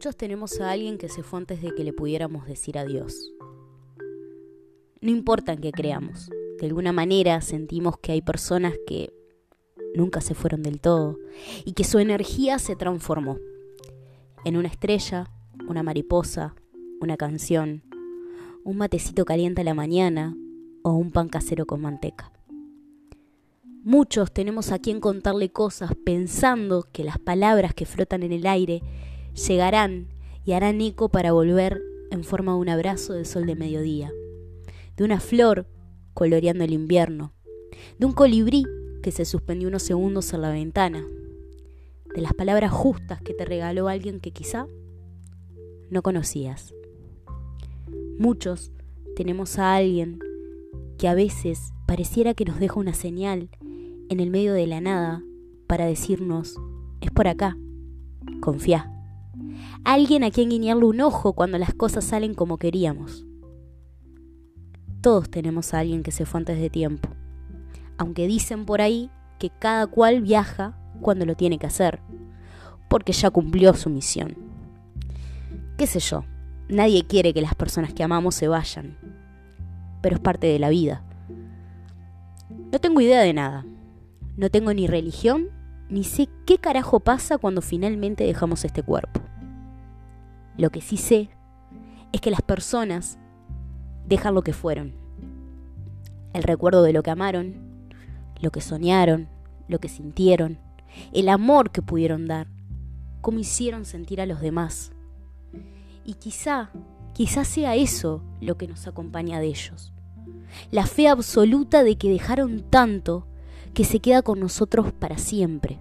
Muchos tenemos a alguien que se fue antes de que le pudiéramos decir adiós. No importa en qué creamos, de alguna manera sentimos que hay personas que nunca se fueron del todo y que su energía se transformó en una estrella, una mariposa, una canción, un matecito caliente a la mañana o un pan casero con manteca. Muchos tenemos a quien contarle cosas pensando que las palabras que flotan en el aire llegarán y harán eco para volver en forma de un abrazo de sol de mediodía, de una flor coloreando el invierno, de un colibrí que se suspendió unos segundos en la ventana, de las palabras justas que te regaló alguien que quizá no conocías. Muchos tenemos a alguien que a veces pareciera que nos deja una señal en el medio de la nada para decirnos, es por acá, confía. Alguien a quien guiñarle un ojo cuando las cosas salen como queríamos. Todos tenemos a alguien que se fue antes de tiempo, aunque dicen por ahí que cada cual viaja cuando lo tiene que hacer, porque ya cumplió su misión. ¿Qué sé yo? Nadie quiere que las personas que amamos se vayan, pero es parte de la vida. No tengo idea de nada. No tengo ni religión, ni sé qué carajo pasa cuando finalmente dejamos este cuerpo. Lo que sí sé es que las personas dejan lo que fueron. El recuerdo de lo que amaron, lo que soñaron, lo que sintieron, el amor que pudieron dar, cómo hicieron sentir a los demás. Y quizá, quizá sea eso lo que nos acompaña de ellos. La fe absoluta de que dejaron tanto que se queda con nosotros para siempre.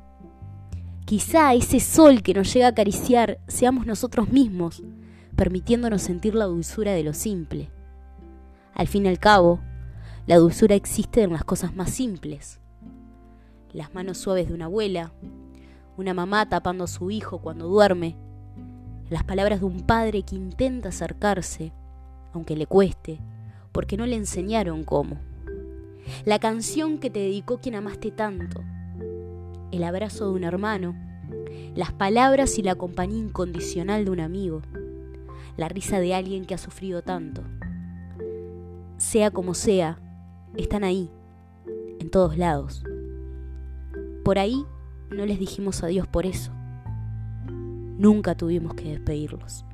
Quizá ese sol que nos llega a acariciar seamos nosotros mismos, permitiéndonos sentir la dulzura de lo simple. Al fin y al cabo, la dulzura existe en las cosas más simples. Las manos suaves de una abuela, una mamá tapando a su hijo cuando duerme, las palabras de un padre que intenta acercarse, aunque le cueste, porque no le enseñaron cómo. La canción que te dedicó quien amaste tanto, el abrazo de un hermano, las palabras y la compañía incondicional de un amigo, la risa de alguien que ha sufrido tanto sea como sea, están ahí, en todos lados. Por ahí no les dijimos adiós por eso. Nunca tuvimos que despedirlos.